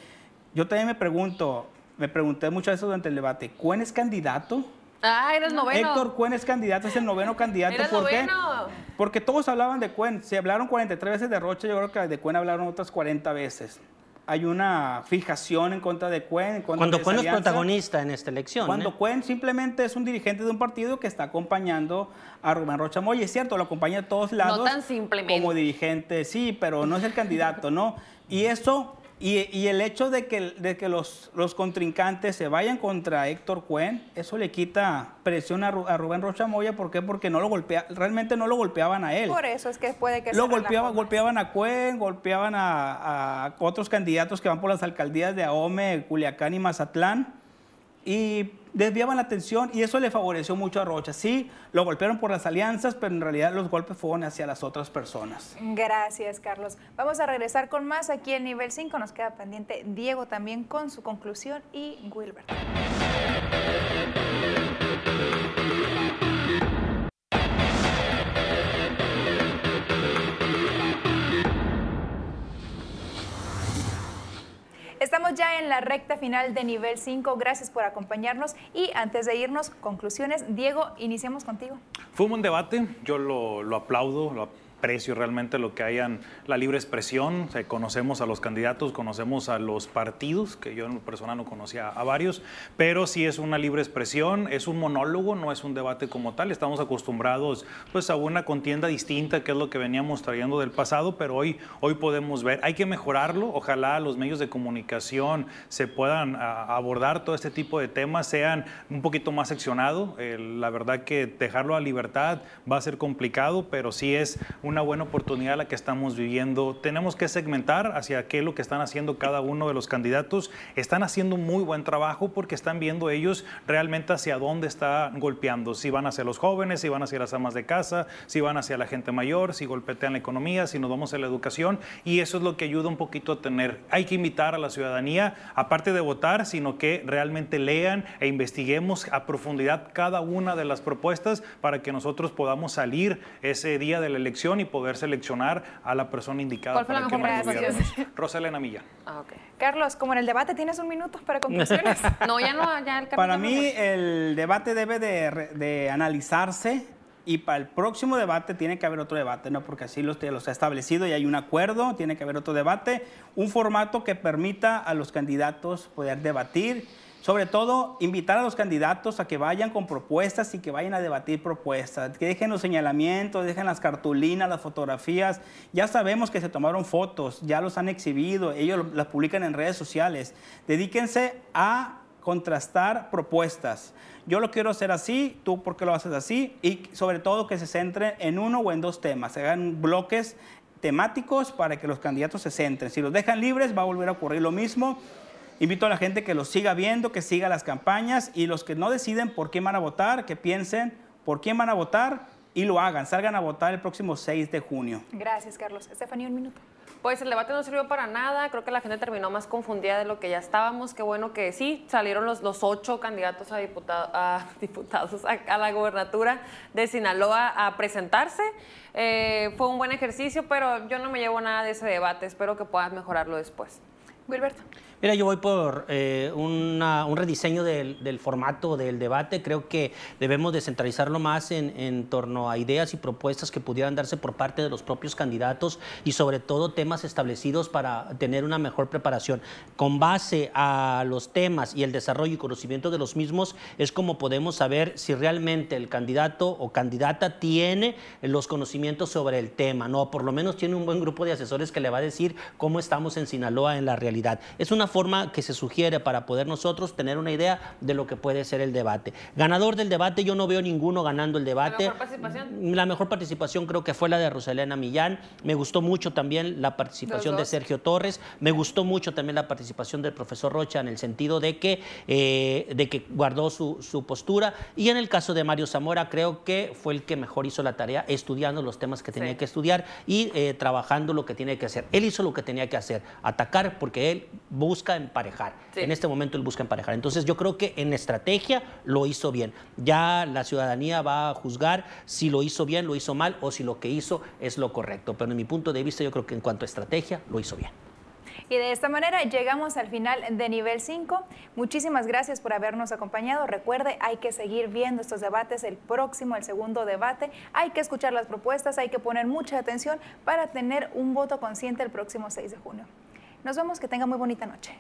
yo también me pregunto, me pregunté muchas veces durante el debate, ¿Cuen es candidato? Ah, eres noveno. Héctor Cuen es candidato, es el noveno candidato. Era el ¿Por qué? noveno. Porque todos hablaban de Cuen. Se hablaron 43 veces de Rocha, yo creo que de Cuen hablaron otras 40 veces. Hay una fijación en contra de Cuen. En contra Cuando de Cuen es protagonista en esta elección. Cuando ¿eh? Cuen simplemente es un dirigente de un partido que está acompañando a Rubén Rocha Moya. Es cierto, lo acompaña a todos lados. tan simplemente. Como dirigente, sí, pero no es el candidato, ¿no? Y eso, y, y el hecho de que, de que los, los contrincantes se vayan contra Héctor Cuen, eso le quita presión a, Ru- a Rubén Rocha Moya. ¿Por qué? Porque no lo golpea, realmente no lo golpeaban a él. Por eso es que puede que Lo más. golpeaban a Cuen, golpeaban a, a otros candidatos que van por las alcaldías de Ahome, Culiacán y Mazatlán y desviaban la atención y eso le favoreció mucho a Rocha. Sí, lo golpearon por las alianzas, pero en realidad los golpes fueron hacia las otras personas. Gracias, Carlos. Vamos a regresar con más aquí en nivel 5. Nos queda pendiente Diego también con su conclusión y Wilbert. Estamos ya en la recta final de nivel 5. Gracias por acompañarnos. Y antes de irnos, conclusiones. Diego, iniciamos contigo. Fue un buen debate, yo lo, lo aplaudo, aprecio realmente lo que hayan la libre expresión. Conocemos a los candidatos, conocemos a los partidos, que yo en persona no conocía a varios, pero sí es una libre expresión, es un monólogo, no es un debate como tal. Estamos acostumbrados pues a una contienda distinta, que es lo que veníamos trayendo del pasado, pero hoy, hoy podemos ver, hay que mejorarlo. Ojalá los medios de comunicación se puedan a, abordar todo este tipo de temas, sean un poquito más seccionados. Eh, la verdad que dejarlo a libertad va a ser complicado, pero sí es una buena oportunidad la que estamos viviendo. Tenemos que segmentar hacia qué es lo que están haciendo cada uno de los candidatos. Están haciendo muy buen trabajo porque están viendo ellos realmente hacia dónde está golpeando. Si van hacia los jóvenes, si van hacia las amas de casa, si van hacia la gente mayor, si golpetean la economía, si nos vamos a la educación. Y eso es lo que ayuda un poquito a tener. Hay que invitar a la ciudadanía, aparte de votar, sino que realmente lean e investiguemos a profundidad cada una de las propuestas para que nosotros podamos salir ese día de la elección y poder seleccionar a la persona indicada ¿Cuál fue la para que nos gobierne. Rosalena Milla. Ah, ok. Carlos, como en el debate tienes un minuto para conclusiones. No, ya no, ya el Para mí no. el debate debe de, de analizarse y para el próximo debate tiene que haber otro debate, ¿no? porque así los, los ha establecido y hay un acuerdo, tiene que haber otro debate, un formato que permita a los candidatos poder debatir, sobre todo invitar a los candidatos a que vayan con propuestas y que vayan a debatir propuestas, que dejen los señalamientos, dejen las cartulinas, las fotografías, ya sabemos que se tomaron fotos, ya los han exhibido, ellos lo- las publican en redes sociales, dedíquense a contrastar propuestas. Yo lo quiero hacer así, tú por qué lo haces así y sobre todo que se centre en uno o en dos temas, se hagan bloques temáticos para que los candidatos se centren. Si los dejan libres va a volver a ocurrir lo mismo. Invito a la gente que los siga viendo, que siga las campañas y los que no deciden por quién van a votar, que piensen por quién van a votar y lo hagan. Salgan a votar el próximo 6 de junio. Gracias, Carlos. Estefanía, un minuto. Pues el debate no sirvió para nada, creo que la gente terminó más confundida de lo que ya estábamos, qué bueno que sí, salieron los, los ocho candidatos a, diputado- a diputados a, a la gobernatura de Sinaloa a presentarse. Eh, fue un buen ejercicio, pero yo no me llevo nada de ese debate, espero que puedas mejorarlo después. Wilberto. Mira, yo voy por eh, una- un rediseño del, del formato del debate. Creo que debemos descentralizarlo más en, en torno a ideas y propuestas que pudieran darse por parte de los propios candidatos y sobre todo temas establecidos para tener una mejor preparación. Con base a los temas y el desarrollo y conocimiento de los mismos es como podemos saber si realmente el candidato o candidata tiene los conocimientos sobre el tema, ¿no? Por lo menos tiene un buen grupo de asesores que le va a decir cómo estamos en Sinaloa en la realidad. Es una forma que se sugiere para poder nosotros tener una idea de lo que puede ser el debate. Ganador del debate, yo no veo ninguno ganando el debate. mejor participación? La mejor participación creo que fue la de Rosalena Millán. Me gustó mucho también la participación de. Sergio Torres. Me gustó mucho también la participación del profesor Rocha en el sentido de que, eh, de que guardó su, su postura. Y en el caso de Mario Zamora, creo que fue el que mejor hizo la tarea estudiando los temas que tenía Sí. que estudiar y eh, trabajando lo que tiene que hacer. Él hizo lo que tenía que hacer, atacar porque él busca emparejar. Sí. En este momento él busca emparejar. Entonces yo creo que en estrategia lo hizo bien. Ya la ciudadanía va a juzgar si lo hizo bien, lo hizo mal o si lo que hizo es lo correcto. Pero en mi punto de vista yo creo que en cuanto a estrategia lo hizo bien. Y de esta manera llegamos al final de nivel 5. Muchísimas gracias por habernos acompañado. Recuerde, hay que seguir viendo estos debates, el próximo, el segundo debate. Hay que escuchar las propuestas, hay que poner mucha atención para tener un voto consciente el próximo 6 de junio. Nos vemos, que tenga muy bonita noche.